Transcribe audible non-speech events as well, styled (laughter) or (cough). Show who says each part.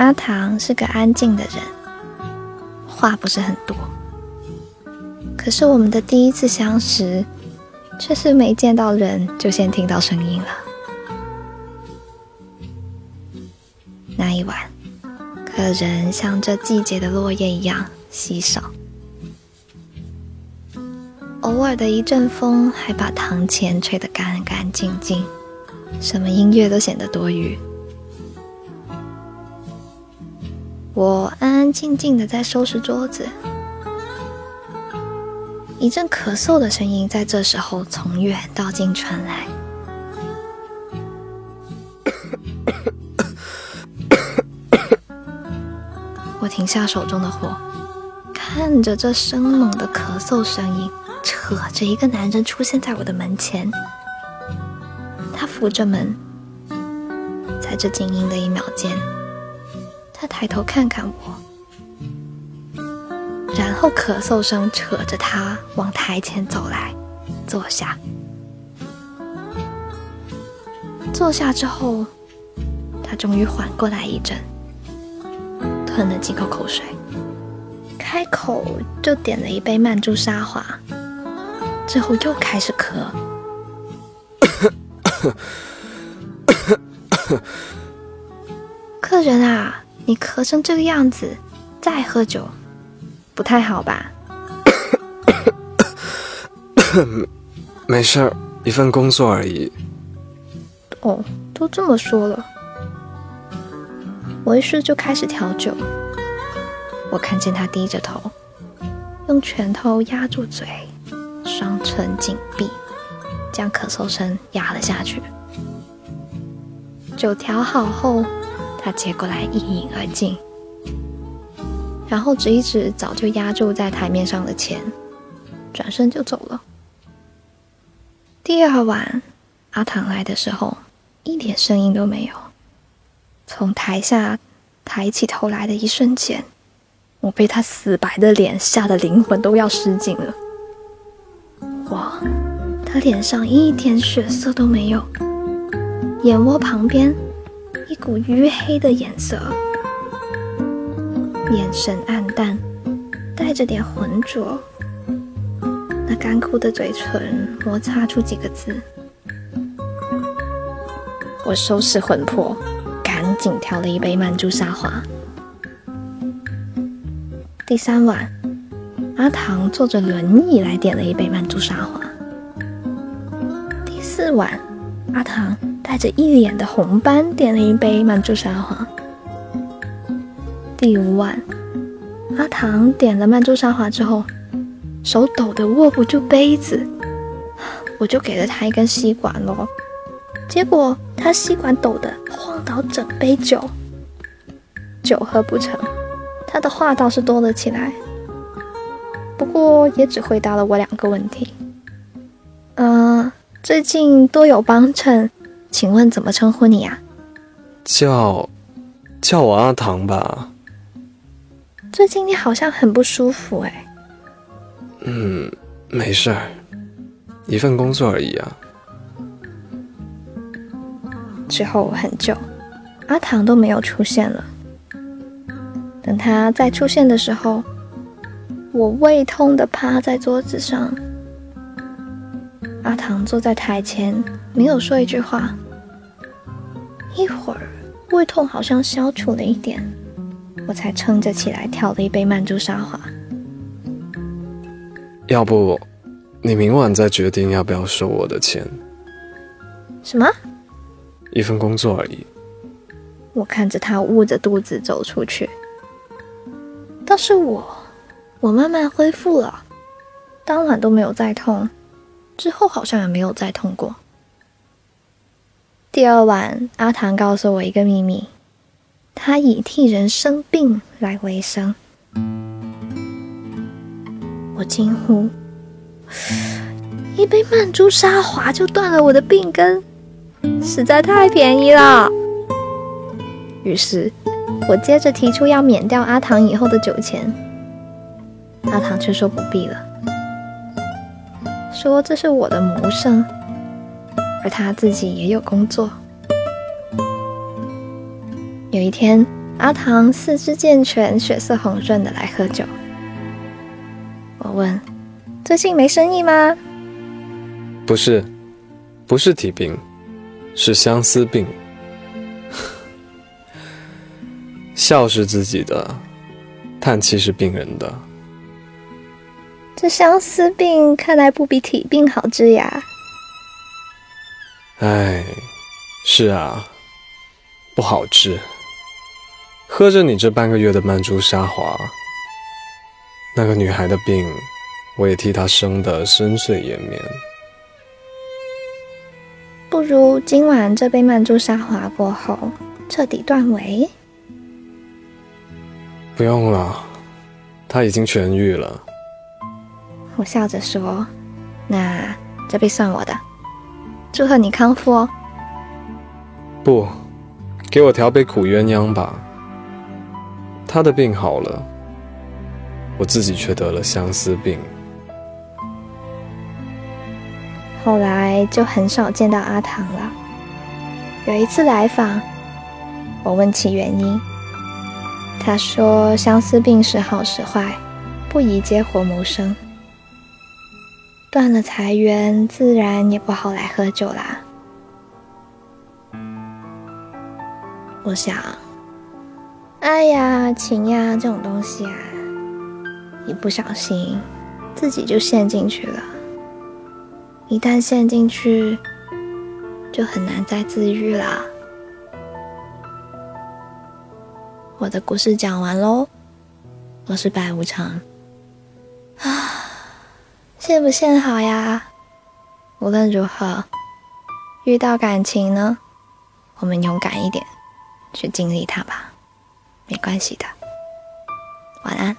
Speaker 1: 阿唐是个安静的人，话不是很多。可是我们的第一次相识，却是没见到人就先听到声音了。那一晚，客人像这季节的落叶一样稀少，偶尔的一阵风还把堂前吹得干干净净，什么音乐都显得多余。我安安静静的在收拾桌子。一阵咳嗽的声音在这时候从远到近传来。(coughs) 我停下手中的活，看着这生猛的咳嗽声音，扯着一个男人出现在我的门前。他扶着门，在这静音的一秒间，他抬头看看我。然后咳嗽声扯着他往台前走来，坐下。坐下之后，他终于缓过来一阵，吞了几口口水，开口就点了一杯曼珠沙华，之后又开始咳。(coughs) (coughs) (coughs) 客人啊，你咳成这个样子，再喝酒。不太好吧？(coughs)
Speaker 2: 没事儿，一份工作而已。
Speaker 1: 哦，都这么说了，我一试就开始调酒。我看见他低着头，用拳头压住嘴，双唇紧闭，将咳嗽声压了下去。酒调好后，他接过来一饮而尽。然后指一指早就压住在台面上的钱，转身就走了。第二晚，阿唐来的时候，一点声音都没有。从台下抬起头来的一瞬间，我被他死白的脸吓得灵魂都要失禁了。哇，他脸上一点血色都没有，眼窝旁边一股淤黑的颜色。眼神暗淡，带着点浑浊。那干枯的嘴唇摩擦出几个字。我收拾魂魄，赶紧调了一杯曼珠沙华。第三晚，阿唐坐着轮椅来点了一杯曼珠沙华。第四晚，阿唐带着一脸的红斑点了一杯曼珠沙华。第五晚，阿唐点了曼珠沙华之后，手抖得握不住杯子，我就给了他一根吸管咯。结果他吸管抖得晃倒整杯酒，酒喝不成，他的话倒是多了起来，不过也只回答了我两个问题。嗯，最近多有帮衬，请问怎么称呼你呀？
Speaker 2: 叫，叫我阿唐吧。
Speaker 1: 最近你好像很不舒服哎。
Speaker 2: 嗯，没事儿，一份工作而已啊。
Speaker 1: 之后很久，阿唐都没有出现了。等他再出现的时候，我胃痛的趴在桌子上。阿唐坐在台前，没有说一句话。一会儿，胃痛好像消除了一点。我才撑着起来调了一杯曼珠沙华。
Speaker 2: 要不，你明晚再决定要不要收我的钱。
Speaker 1: 什么？
Speaker 2: 一份工作而已。
Speaker 1: 我看着他捂着肚子走出去。倒是我，我慢慢恢复了，当晚都没有再痛，之后好像也没有再痛过。第二晚，阿唐告诉我一个秘密。他以替人生病来为生，我惊呼：“一杯曼珠沙华就断了我的病根，实在太便宜了。”于是，我接着提出要免掉阿唐以后的酒钱，阿唐却说不必了，说这是我的谋生，而他自己也有工作。有一天，阿唐四肢健全、血色红润的来喝酒。我问：“最近没生意吗？”
Speaker 2: 不是，不是体病，是相思病。(laughs) 笑是自己的，叹气是病人的。
Speaker 1: 这相思病看来不比体病好治呀。
Speaker 2: 唉，是啊，不好治。喝着你这半个月的曼珠沙华，那个女孩的病，我也替她生得深邃延绵。
Speaker 1: 不如今晚这杯曼珠沙华过后，彻底断尾？
Speaker 2: 不用了，她已经痊愈了。
Speaker 1: 我笑着说：“那这杯算我的，祝贺你康复哦。”
Speaker 2: 不，给我调杯苦鸳鸯吧。他的病好了，我自己却得了相思病。
Speaker 1: 后来就很少见到阿唐了。有一次来访，我问其原因，他说相思病时好时坏，不宜接活谋生。断了财源，自然也不好来喝酒啦。我想，爱呀、情呀这种东西啊，一不小心，自己就陷进去了。一旦陷进去，就很难再自愈啦。我的故事讲完喽，我是白无常。现不陷好呀？无论如何，遇到感情呢，我们勇敢一点，去经历它吧，没关系的。晚安。